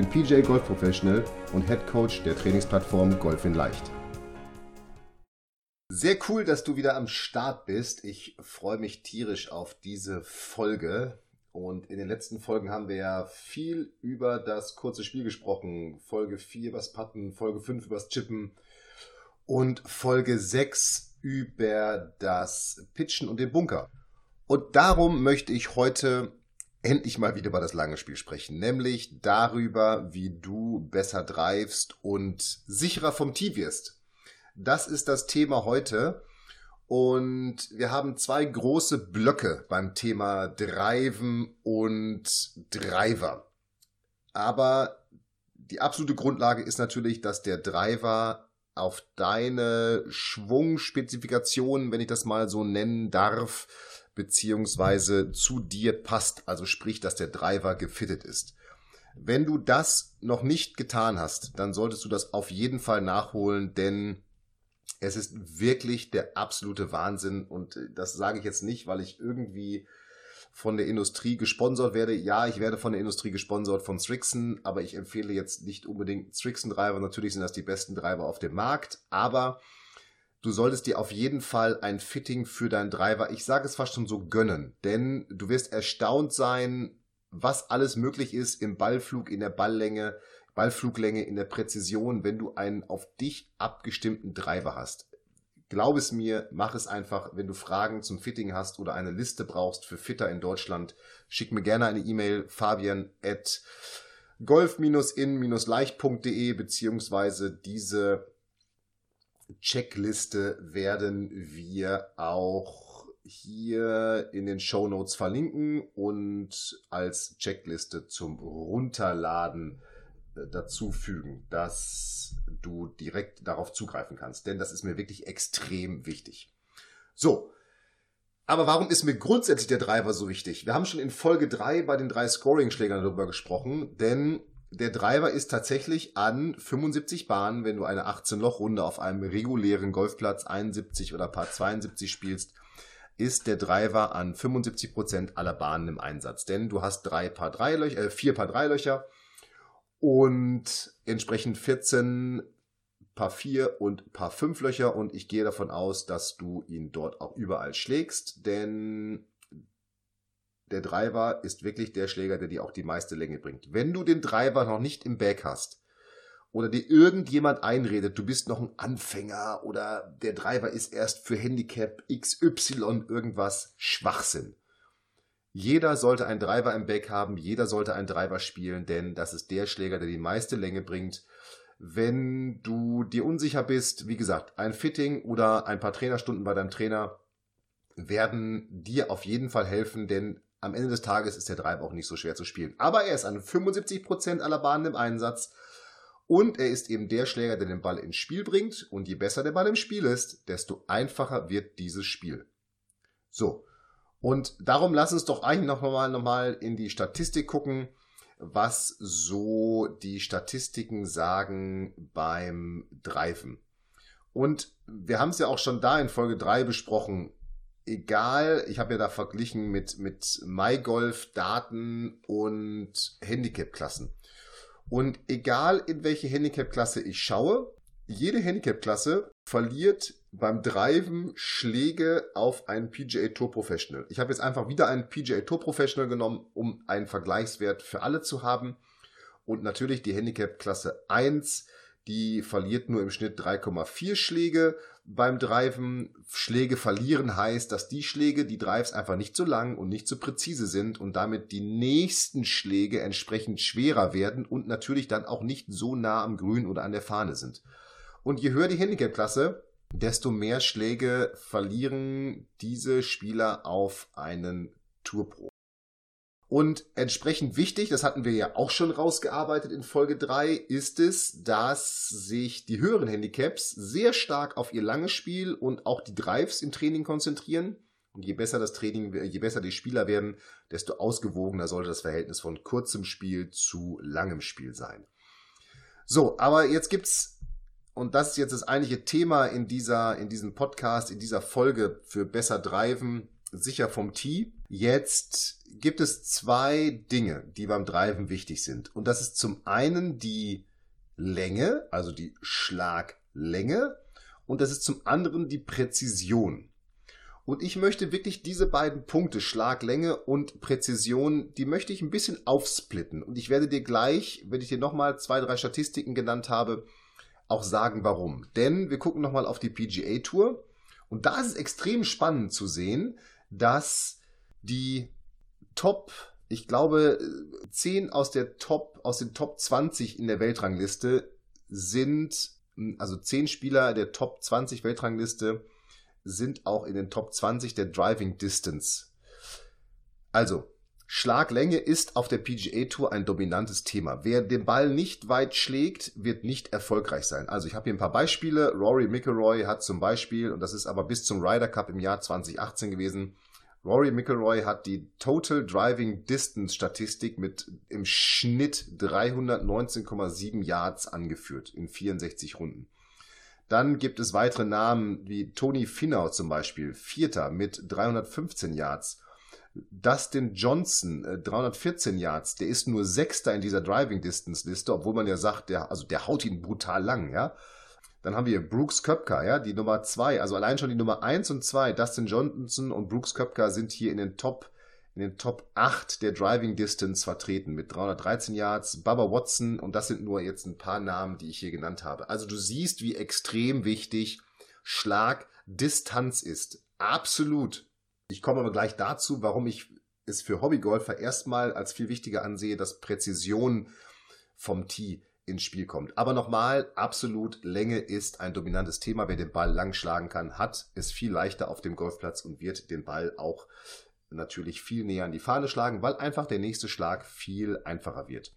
bin PJ Golf Professional und Head Coach der Trainingsplattform Golf in Leicht. Sehr cool, dass du wieder am Start bist. Ich freue mich tierisch auf diese Folge. Und in den letzten Folgen haben wir ja viel über das kurze Spiel gesprochen. Folge 4 übers Putten, Folge 5 übers Chippen und Folge 6 über das Pitchen und den Bunker. Und darum möchte ich heute endlich mal wieder über das lange Spiel sprechen, nämlich darüber, wie du besser drivest und sicherer vom Tee wirst. Das ist das Thema heute. Und wir haben zwei große Blöcke beim Thema Driven und Driver. Aber die absolute Grundlage ist natürlich, dass der Driver auf deine Schwungspezifikationen, wenn ich das mal so nennen darf, beziehungsweise zu dir passt. Also sprich, dass der Driver gefittet ist. Wenn du das noch nicht getan hast, dann solltest du das auf jeden Fall nachholen, denn es ist wirklich der absolute Wahnsinn. Und das sage ich jetzt nicht, weil ich irgendwie von der Industrie gesponsert werde. Ja, ich werde von der Industrie gesponsert von Strixon, aber ich empfehle jetzt nicht unbedingt Strixon Driver. Natürlich sind das die besten Driver auf dem Markt, aber du solltest dir auf jeden Fall ein Fitting für deinen Driver, ich sage es fast schon so gönnen, denn du wirst erstaunt sein, was alles möglich ist im Ballflug, in der Balllänge, Ballfluglänge, in der Präzision, wenn du einen auf dich abgestimmten Driver hast. Glaub es mir, mach es einfach. Wenn du Fragen zum Fitting hast oder eine Liste brauchst für Fitter in Deutschland, schick mir gerne eine E-Mail fabian at golf-in-leicht.de beziehungsweise diese Checkliste werden wir auch hier in den Show Notes verlinken und als Checkliste zum Runterladen äh, dazufügen, dass du direkt darauf zugreifen kannst. Denn das ist mir wirklich extrem wichtig. So. Aber warum ist mir grundsätzlich der Driver so wichtig? Wir haben schon in Folge 3 bei den drei Scoring-Schlägern darüber gesprochen, denn der Driver ist tatsächlich an 75 Bahnen, wenn du eine 18-Loch-Runde auf einem regulären Golfplatz 71 oder Paar 72 spielst, ist der Driver an 75 Prozent aller Bahnen im Einsatz. Denn du hast drei Paar 3 Löcher, äh, vier Paar 3 Löcher und entsprechend 14 Paar 4 und Paar 5 Löcher und ich gehe davon aus, dass du ihn dort auch überall schlägst, denn der Driver ist wirklich der Schläger, der dir auch die meiste Länge bringt. Wenn du den Driver noch nicht im Back hast oder dir irgendjemand einredet, du bist noch ein Anfänger oder der Driver ist erst für Handicap XY irgendwas, Schwachsinn. Jeder sollte einen Driver im Back haben, jeder sollte einen Driver spielen, denn das ist der Schläger, der die meiste Länge bringt. Wenn du dir unsicher bist, wie gesagt, ein Fitting oder ein paar Trainerstunden bei deinem Trainer werden dir auf jeden Fall helfen, denn am Ende des Tages ist der Drive auch nicht so schwer zu spielen. Aber er ist an 75% aller Bahnen im Einsatz und er ist eben der Schläger, der den Ball ins Spiel bringt. Und je besser der Ball im Spiel ist, desto einfacher wird dieses Spiel. So. Und darum lass uns doch eigentlich noch mal, noch mal in die Statistik gucken, was so die Statistiken sagen beim Driven. Und wir haben es ja auch schon da in Folge 3 besprochen egal, ich habe ja da verglichen mit, mit MyGolf-Daten und Handicap-Klassen. Und egal in welche Handicap-Klasse ich schaue, jede Handicap-Klasse verliert beim Driven Schläge auf einen PGA Tour Professional. Ich habe jetzt einfach wieder einen PGA Tour Professional genommen, um einen Vergleichswert für alle zu haben. Und natürlich die Handicap-Klasse 1 die verliert nur im Schnitt 3,4 Schläge beim Driven. Schläge verlieren heißt, dass die Schläge, die Drives einfach nicht so lang und nicht so präzise sind und damit die nächsten Schläge entsprechend schwerer werden und natürlich dann auch nicht so nah am Grün oder an der Fahne sind. Und je höher die Handicap-Klasse, desto mehr Schläge verlieren diese Spieler auf einen Tour Pro. Und entsprechend wichtig, das hatten wir ja auch schon rausgearbeitet in Folge 3, ist es, dass sich die höheren Handicaps sehr stark auf ihr langes Spiel und auch die Drives im Training konzentrieren. Und je besser das Training, je besser die Spieler werden, desto ausgewogener sollte das Verhältnis von kurzem Spiel zu langem Spiel sein. So, aber jetzt gibt's und das ist jetzt das eigentliche Thema in dieser, in diesem Podcast, in dieser Folge für besser Driven, sicher vom Tee. Jetzt gibt es zwei Dinge, die beim Driven wichtig sind. Und das ist zum einen die Länge, also die Schlaglänge. Und das ist zum anderen die Präzision. Und ich möchte wirklich diese beiden Punkte, Schlaglänge und Präzision, die möchte ich ein bisschen aufsplitten. Und ich werde dir gleich, wenn ich dir nochmal zwei, drei Statistiken genannt habe, auch sagen, warum. Denn wir gucken nochmal auf die PGA Tour. Und da ist es extrem spannend zu sehen, dass die Top, ich glaube, 10 aus der Top, aus den Top 20 in der Weltrangliste sind, also 10 Spieler der Top 20 Weltrangliste sind auch in den Top 20 der Driving Distance. Also, Schlaglänge ist auf der PGA Tour ein dominantes Thema. Wer den Ball nicht weit schlägt, wird nicht erfolgreich sein. Also ich habe hier ein paar Beispiele. Rory McIlroy hat zum Beispiel, und das ist aber bis zum Ryder Cup im Jahr 2018 gewesen, Rory McIlroy hat die Total Driving Distance Statistik mit im Schnitt 319,7 Yards angeführt in 64 Runden. Dann gibt es weitere Namen wie Tony Finau zum Beispiel, Vierter mit 315 Yards. Dustin Johnson, 314 äh, Yards, der ist nur Sechster in dieser Driving Distance Liste, obwohl man ja sagt, der, also der haut ihn brutal lang, ja. Dann haben wir Brooks Köpka, ja, die Nummer zwei, also allein schon die Nummer eins und zwei, Dustin Johnson und Brooks Köpka sind hier in den Top, in den Top 8 der Driving Distance vertreten mit 313 Yards, Bubba Watson und das sind nur jetzt ein paar Namen, die ich hier genannt habe. Also du siehst, wie extrem wichtig Schlagdistanz ist. Absolut. Ich komme aber gleich dazu, warum ich es für Hobbygolfer erstmal als viel wichtiger ansehe, dass Präzision vom Tee ins Spiel kommt. Aber nochmal, absolut, Länge ist ein dominantes Thema. Wer den Ball lang schlagen kann, hat es viel leichter auf dem Golfplatz und wird den Ball auch natürlich viel näher an die Fahne schlagen, weil einfach der nächste Schlag viel einfacher wird.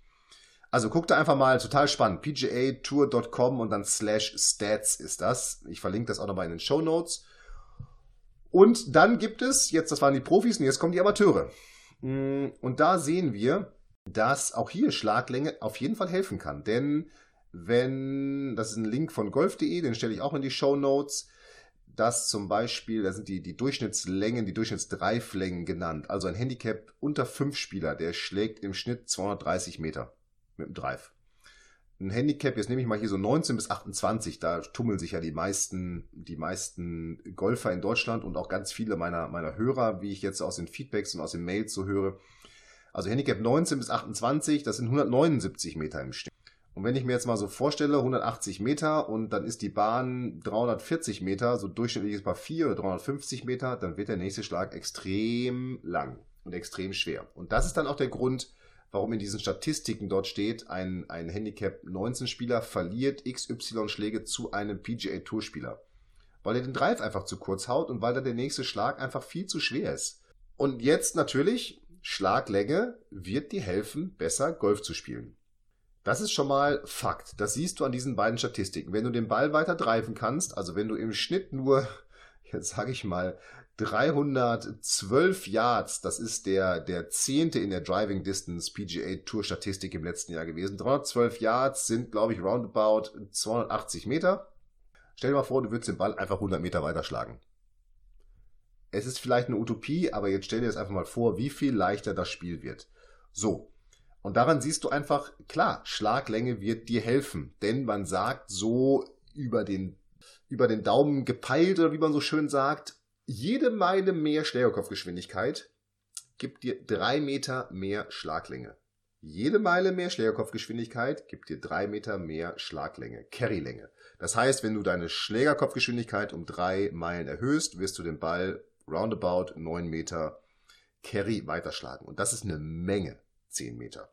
Also guckt da einfach mal, total spannend. PGAtour.com und dann slash stats ist das. Ich verlinke das auch nochmal in den Show Notes. Und dann gibt es, jetzt, das waren die Profis und jetzt kommen die Amateure. Mm, und da sehen wir, dass auch hier Schlaglänge auf jeden Fall helfen kann. Denn wenn, das ist ein Link von golf.de, den stelle ich auch in die Show Notes, dass zum Beispiel, da sind die, die Durchschnittslängen, die Durchschnittsdreiflängen genannt. Also ein Handicap unter 5 Spieler, der schlägt im Schnitt 230 Meter mit dem Drive ein Handicap, jetzt nehme ich mal hier so 19 bis 28, da tummeln sich ja die meisten, die meisten Golfer in Deutschland und auch ganz viele meiner, meiner Hörer, wie ich jetzt aus den Feedbacks und aus den Mails so höre. Also Handicap 19 bis 28, das sind 179 Meter im Schnitt. Und wenn ich mir jetzt mal so vorstelle, 180 Meter und dann ist die Bahn 340 Meter, so durchschnittliches Paar 4 oder 350 Meter, dann wird der nächste Schlag extrem lang und extrem schwer. Und das ist dann auch der Grund, warum in diesen Statistiken dort steht, ein, ein Handicap 19 Spieler verliert XY Schläge zu einem PGA Tour Spieler. Weil er den Drive einfach zu kurz haut und weil da der nächste Schlag einfach viel zu schwer ist. Und jetzt natürlich, Schlaglänge wird dir helfen, besser Golf zu spielen. Das ist schon mal Fakt. Das siehst du an diesen beiden Statistiken. Wenn du den Ball weiter driven kannst, also wenn du im Schnitt nur, jetzt sage ich mal, 312 Yards, das ist der, der zehnte in der Driving Distance PGA Tour Statistik im letzten Jahr gewesen. 312 Yards sind, glaube ich, roundabout 280 Meter. Stell dir mal vor, du würdest den Ball einfach 100 Meter weiterschlagen. Es ist vielleicht eine Utopie, aber jetzt stell dir das einfach mal vor, wie viel leichter das Spiel wird. So. Und daran siehst du einfach, klar, Schlaglänge wird dir helfen. Denn man sagt so über den, über den Daumen gepeilt oder wie man so schön sagt, jede Meile mehr Schlägerkopfgeschwindigkeit gibt dir drei Meter mehr Schlaglänge. Jede Meile mehr Schlägerkopfgeschwindigkeit gibt dir drei Meter mehr Schlaglänge, Carrylänge. Das heißt, wenn du deine Schlägerkopfgeschwindigkeit um drei Meilen erhöhst, wirst du den Ball roundabout neun Meter Carry weiterschlagen. Und das ist eine Menge, zehn Meter.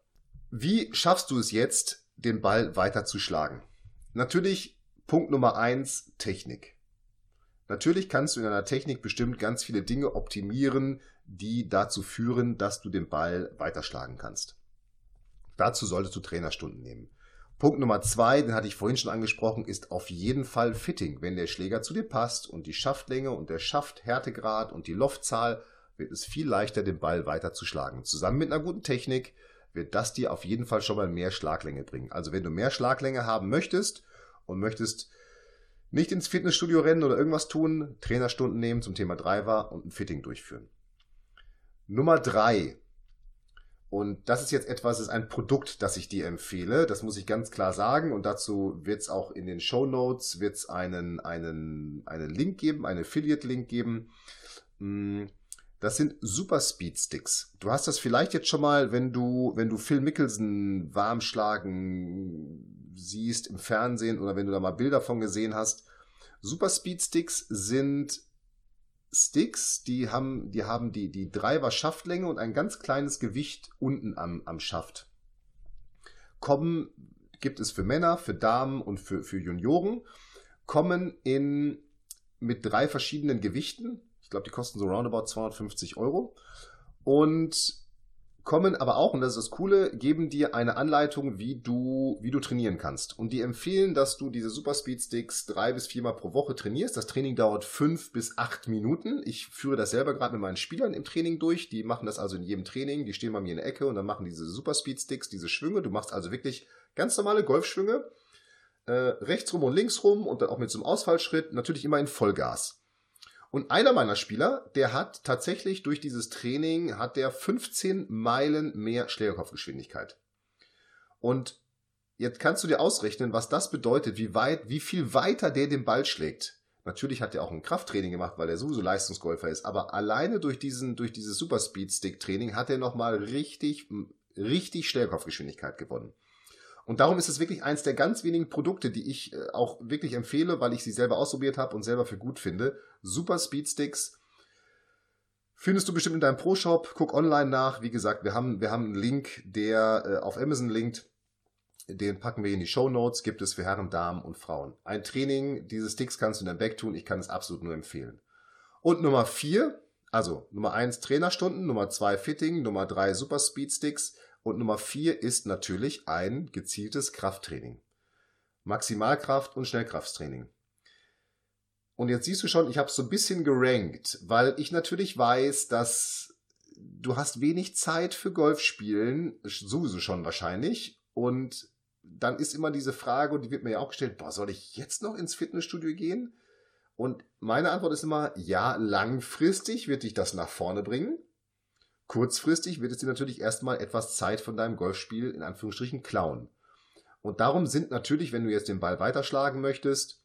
Wie schaffst du es jetzt, den Ball weiter zu schlagen? Natürlich Punkt Nummer eins, Technik. Natürlich kannst du in einer Technik bestimmt ganz viele Dinge optimieren, die dazu führen, dass du den Ball weiterschlagen kannst. Dazu solltest du Trainerstunden nehmen. Punkt Nummer zwei, den hatte ich vorhin schon angesprochen, ist auf jeden Fall Fitting. Wenn der Schläger zu dir passt und die Schaftlänge und der Schafthärtegrad und die Loftzahl, wird es viel leichter, den Ball weiter zu schlagen. Zusammen mit einer guten Technik wird das dir auf jeden Fall schon mal mehr Schlaglänge bringen. Also wenn du mehr Schlaglänge haben möchtest und möchtest nicht ins Fitnessstudio rennen oder irgendwas tun, Trainerstunden nehmen zum Thema Driver und ein Fitting durchführen. Nummer drei und das ist jetzt etwas, ist ein Produkt, das ich dir empfehle. Das muss ich ganz klar sagen. Und dazu wird es auch in den Show Notes einen, einen, einen Link geben, einen Affiliate-Link geben. Mm, das sind Super Speed Sticks. Du hast das vielleicht jetzt schon mal, wenn du, wenn du Phil Mickelson warm schlagen siehst im Fernsehen oder wenn du da mal Bilder von gesehen hast. Super Speed Sticks sind Sticks, die haben, die haben die, die Driver-Schaftlänge und ein ganz kleines Gewicht unten am, am Schaft. Kommen, gibt es für Männer, für Damen und für, für Junioren, kommen in, mit drei verschiedenen Gewichten. Ich glaube, die kosten so roundabout 250 Euro. Und kommen aber auch, und das ist das Coole, geben dir eine Anleitung, wie du, wie du trainieren kannst. Und die empfehlen, dass du diese Super Speed Sticks drei bis viermal pro Woche trainierst. Das Training dauert fünf bis acht Minuten. Ich führe das selber gerade mit meinen Spielern im Training durch. Die machen das also in jedem Training. Die stehen bei mir in der Ecke und dann machen diese Super Speed Sticks, diese Schwünge. Du machst also wirklich ganz normale Golfschwünge. Äh, rechts rum und links rum und dann auch mit so einem Ausfallschritt. Natürlich immer in Vollgas. Und einer meiner Spieler, der hat tatsächlich durch dieses Training, hat der 15 Meilen mehr Schlägerkopfgeschwindigkeit. Und jetzt kannst du dir ausrechnen, was das bedeutet, wie weit, wie viel weiter der den Ball schlägt. Natürlich hat er auch ein Krafttraining gemacht, weil er sowieso Leistungsgolfer ist, aber alleine durch diesen, durch dieses Superspeed Stick Training hat er nochmal richtig, richtig Schlägerkopfgeschwindigkeit gewonnen. Und darum ist es wirklich eins der ganz wenigen Produkte, die ich äh, auch wirklich empfehle, weil ich sie selber ausprobiert habe und selber für gut finde. Super Speedsticks. Findest du bestimmt in deinem Pro-Shop. Guck online nach. Wie gesagt, wir haben, wir haben einen Link, der äh, auf Amazon linkt. Den packen wir in die Show Notes. Gibt es für Herren, Damen und Frauen. Ein Training, diese Sticks kannst du in deinem Bag tun. Ich kann es absolut nur empfehlen. Und Nummer vier, also Nummer eins Trainerstunden, Nummer zwei Fitting, Nummer drei Super Speed Sticks. Und Nummer vier ist natürlich ein gezieltes Krafttraining. Maximalkraft und Schnellkrafttraining. Und jetzt siehst du schon, ich habe so ein bisschen gerankt, weil ich natürlich weiß, dass du hast wenig Zeit für Golfspielen, sowieso schon wahrscheinlich. Und dann ist immer diese Frage, und die wird mir ja auch gestellt, boah, soll ich jetzt noch ins Fitnessstudio gehen? Und meine Antwort ist immer, ja, langfristig wird dich das nach vorne bringen. Kurzfristig wird es dir natürlich erstmal etwas Zeit von deinem Golfspiel in Anführungsstrichen klauen. Und darum sind natürlich, wenn du jetzt den Ball weiterschlagen möchtest,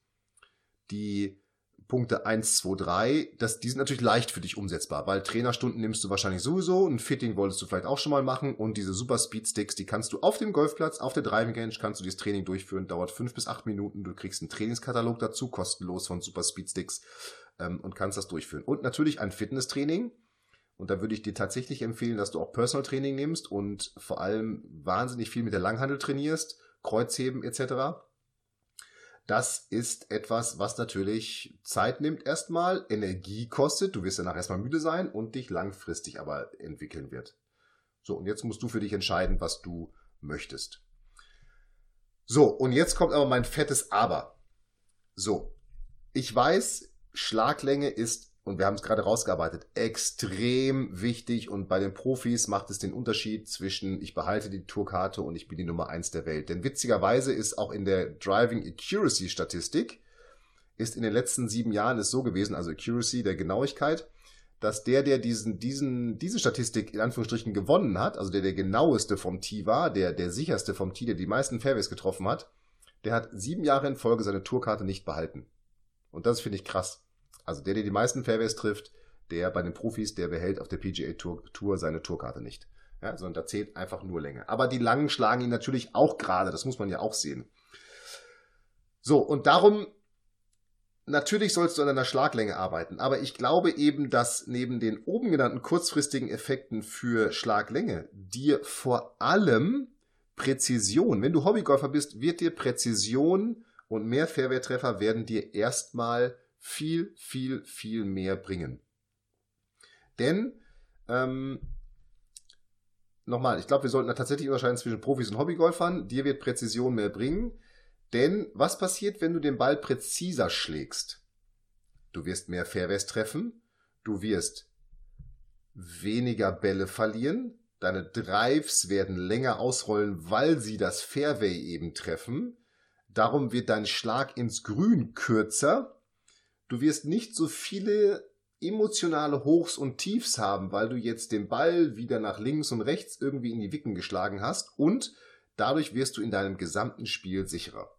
die Punkte 1, 2, 3, das, die sind natürlich leicht für dich umsetzbar, weil Trainerstunden nimmst du wahrscheinlich sowieso, ein Fitting wolltest du vielleicht auch schon mal machen und diese Super Speed Sticks, die kannst du auf dem Golfplatz, auf der Driving Range kannst du dieses Training durchführen, dauert 5 bis 8 Minuten, du kriegst einen Trainingskatalog dazu, kostenlos von Super Speed Sticks ähm, und kannst das durchführen. Und natürlich ein Fitnesstraining, und da würde ich dir tatsächlich empfehlen, dass du auch Personal Training nimmst und vor allem wahnsinnig viel mit der Langhandel trainierst, Kreuzheben etc. Das ist etwas, was natürlich Zeit nimmt erstmal, Energie kostet, du wirst danach erstmal müde sein und dich langfristig aber entwickeln wird. So, und jetzt musst du für dich entscheiden, was du möchtest. So, und jetzt kommt aber mein fettes Aber. So, ich weiß, Schlaglänge ist und wir haben es gerade rausgearbeitet, extrem wichtig und bei den Profis macht es den Unterschied zwischen ich behalte die Tourkarte und ich bin die Nummer eins der Welt. Denn witzigerweise ist auch in der Driving Accuracy Statistik ist in den letzten sieben Jahren es so gewesen, also Accuracy der Genauigkeit, dass der, der diesen, diesen, diese Statistik in Anführungsstrichen gewonnen hat, also der der genaueste vom Tee war, der der sicherste vom Tee, der die meisten Fairways getroffen hat, der hat sieben Jahre in Folge seine Tourkarte nicht behalten. Und das finde ich krass. Also der, der die meisten Fairways trifft, der bei den Profis, der behält auf der PGA Tour, Tour seine Tourkarte nicht. Ja, sondern da zählt einfach nur Länge. Aber die Langen schlagen ihn natürlich auch gerade, das muss man ja auch sehen. So, und darum, natürlich sollst du an deiner Schlaglänge arbeiten, aber ich glaube eben, dass neben den oben genannten kurzfristigen Effekten für Schlaglänge dir vor allem Präzision, wenn du Hobbygolfer bist, wird dir Präzision und mehr Fairway-Treffer werden dir erstmal viel, viel, viel mehr bringen. Denn, ähm, nochmal, ich glaube, wir sollten da tatsächlich unterscheiden zwischen Profis und Hobbygolfern. Dir wird Präzision mehr bringen. Denn was passiert, wenn du den Ball präziser schlägst? Du wirst mehr Fairways treffen, du wirst weniger Bälle verlieren, deine Drives werden länger ausrollen, weil sie das Fairway eben treffen. Darum wird dein Schlag ins Grün kürzer. Du wirst nicht so viele emotionale Hochs und Tiefs haben, weil du jetzt den Ball wieder nach links und rechts irgendwie in die Wicken geschlagen hast und dadurch wirst du in deinem gesamten Spiel sicherer.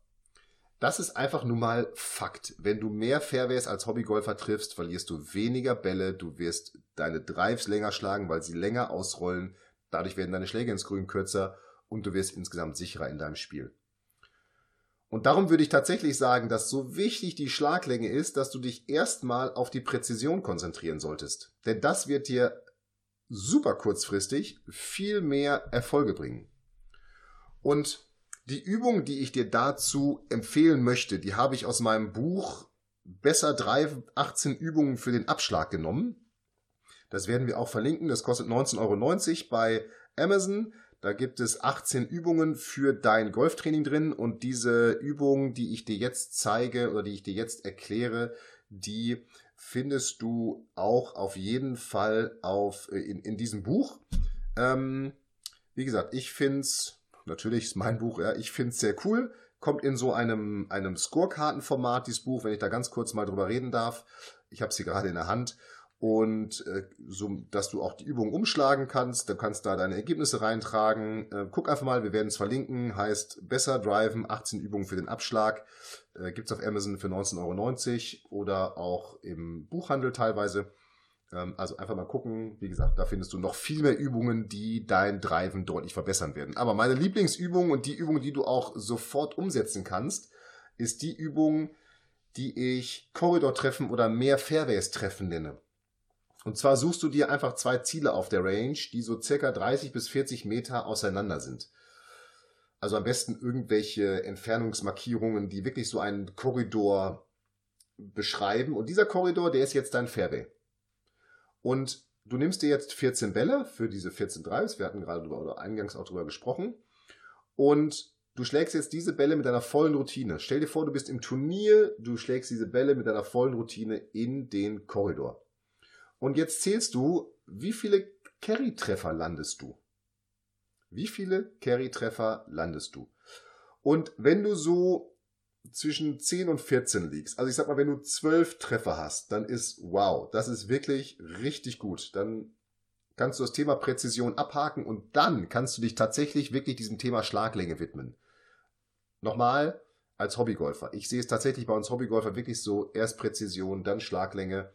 Das ist einfach nun mal Fakt. Wenn du mehr Fairways als Hobbygolfer triffst, verlierst du weniger Bälle, du wirst deine Drives länger schlagen, weil sie länger ausrollen, dadurch werden deine Schläge ins Grün kürzer und du wirst insgesamt sicherer in deinem Spiel. Und darum würde ich tatsächlich sagen, dass so wichtig die Schlaglänge ist, dass du dich erstmal auf die Präzision konzentrieren solltest. Denn das wird dir super kurzfristig viel mehr Erfolge bringen. Und die Übung, die ich dir dazu empfehlen möchte, die habe ich aus meinem Buch Besser 3, 18 Übungen für den Abschlag genommen. Das werden wir auch verlinken. Das kostet 19,90 Euro bei Amazon. Da gibt es 18 Übungen für dein Golftraining drin und diese Übungen, die ich dir jetzt zeige oder die ich dir jetzt erkläre, die findest du auch auf jeden Fall auf, äh, in, in diesem Buch. Ähm, wie gesagt, ich finde es, natürlich ist mein Buch, ja, ich finde es sehr cool. Kommt in so einem, einem Scorekartenformat, dieses Buch, wenn ich da ganz kurz mal drüber reden darf. Ich habe sie gerade in der Hand und äh, so, dass du auch die Übung umschlagen kannst. Du kannst da deine Ergebnisse reintragen. Äh, guck einfach mal, wir werden es verlinken. Heißt besser driven, 18 Übungen für den Abschlag. Äh, gibt's auf Amazon für 19,90 Euro oder auch im Buchhandel teilweise. Ähm, also einfach mal gucken. Wie gesagt, da findest du noch viel mehr Übungen, die dein Driven deutlich verbessern werden. Aber meine Lieblingsübung und die Übung, die du auch sofort umsetzen kannst, ist die Übung, die ich Korridor-Treffen oder mehr Fairways-Treffen nenne. Und zwar suchst du dir einfach zwei Ziele auf der Range, die so circa 30 bis 40 Meter auseinander sind. Also am besten irgendwelche Entfernungsmarkierungen, die wirklich so einen Korridor beschreiben. Und dieser Korridor, der ist jetzt dein Fairway. Und du nimmst dir jetzt 14 Bälle für diese 14 Drives. Wir hatten gerade drüber, oder eingangs auch drüber gesprochen. Und du schlägst jetzt diese Bälle mit einer vollen Routine. Stell dir vor, du bist im Turnier, du schlägst diese Bälle mit einer vollen Routine in den Korridor. Und jetzt zählst du, wie viele Carry-Treffer landest du? Wie viele Carry-Treffer landest du? Und wenn du so zwischen 10 und 14 liegst, also ich sag mal, wenn du 12 Treffer hast, dann ist wow, das ist wirklich richtig gut. Dann kannst du das Thema Präzision abhaken und dann kannst du dich tatsächlich wirklich diesem Thema Schlaglänge widmen. Nochmal, als Hobbygolfer. Ich sehe es tatsächlich bei uns Hobbygolfer wirklich so, erst Präzision, dann Schlaglänge.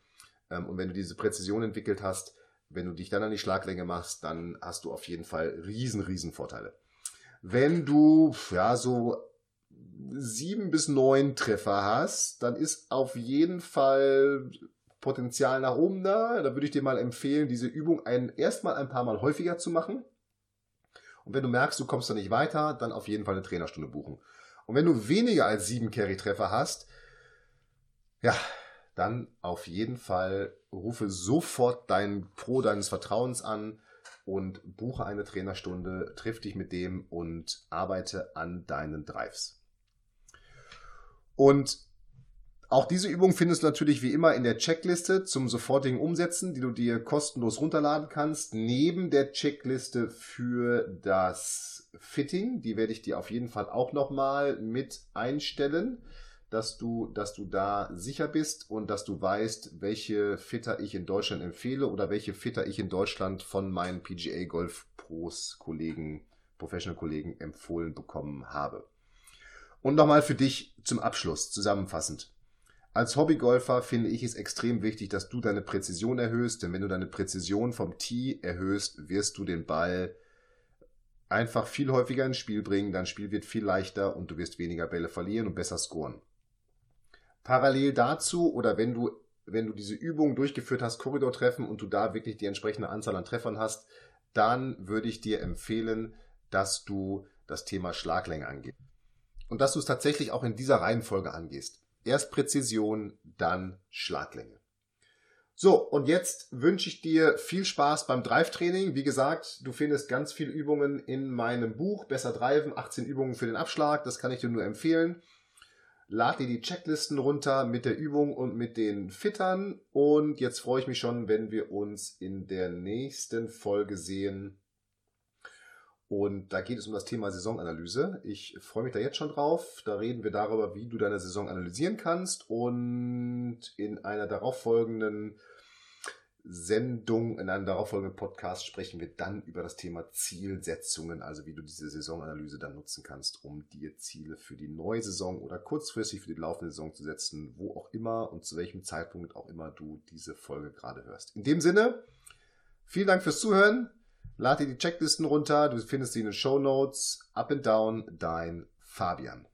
Ähm, und wenn du diese Präzision entwickelt hast, wenn du dich dann an die Schlaglänge machst, dann hast du auf jeden Fall riesen, riesen Vorteile. Wenn du, ja, so sieben bis neun Treffer hast, dann ist auf jeden Fall Potenzial nach oben da. Da würde ich dir mal empfehlen, diese Übung erstmal ein paar Mal häufiger zu machen. Und wenn du merkst, du kommst da nicht weiter, dann auf jeden Fall eine Trainerstunde buchen. Und wenn du weniger als sieben Carry-Treffer hast, ja, dann auf jeden Fall rufe sofort deinen Pro deines Vertrauens an und buche eine Trainerstunde, triff dich mit dem und arbeite an deinen Drives. Und auch diese Übung findest du natürlich wie immer in der Checkliste zum sofortigen Umsetzen, die du dir kostenlos runterladen kannst, neben der Checkliste für das Fitting. Die werde ich dir auf jeden Fall auch nochmal mit einstellen dass du, dass du da sicher bist und dass du weißt, welche Fitter ich in Deutschland empfehle oder welche Fitter ich in Deutschland von meinen PGA Golf Pros Kollegen, Professional Kollegen empfohlen bekommen habe. Und nochmal für dich zum Abschluss zusammenfassend. Als Hobbygolfer finde ich es extrem wichtig, dass du deine Präzision erhöhst, denn wenn du deine Präzision vom Tee erhöhst, wirst du den Ball einfach viel häufiger ins Spiel bringen, dein Spiel wird viel leichter und du wirst weniger Bälle verlieren und besser scoren. Parallel dazu oder wenn du, wenn du diese Übung durchgeführt hast, Korridortreffen und du da wirklich die entsprechende Anzahl an Treffern hast, dann würde ich dir empfehlen, dass du das Thema Schlaglänge angehst. Und dass du es tatsächlich auch in dieser Reihenfolge angehst. Erst Präzision, dann Schlaglänge. So, und jetzt wünsche ich dir viel Spaß beim Drive-Training. Wie gesagt, du findest ganz viele Übungen in meinem Buch Besser Driven, 18 Übungen für den Abschlag. Das kann ich dir nur empfehlen. Lad dir die Checklisten runter mit der Übung und mit den Fittern. Und jetzt freue ich mich schon, wenn wir uns in der nächsten Folge sehen und da geht es um das Thema Saisonanalyse. Ich freue mich da jetzt schon drauf. Da reden wir darüber, wie du deine Saison analysieren kannst. Und in einer darauffolgenden Sendung, in einem darauffolgenden Podcast sprechen wir dann über das Thema Zielsetzungen, also wie du diese Saisonanalyse dann nutzen kannst, um dir Ziele für die neue Saison oder kurzfristig für die laufende Saison zu setzen, wo auch immer und zu welchem Zeitpunkt auch immer du diese Folge gerade hörst. In dem Sinne, vielen Dank fürs Zuhören. Lad dir die Checklisten runter, du findest sie in den Show Notes. Up and Down, dein Fabian.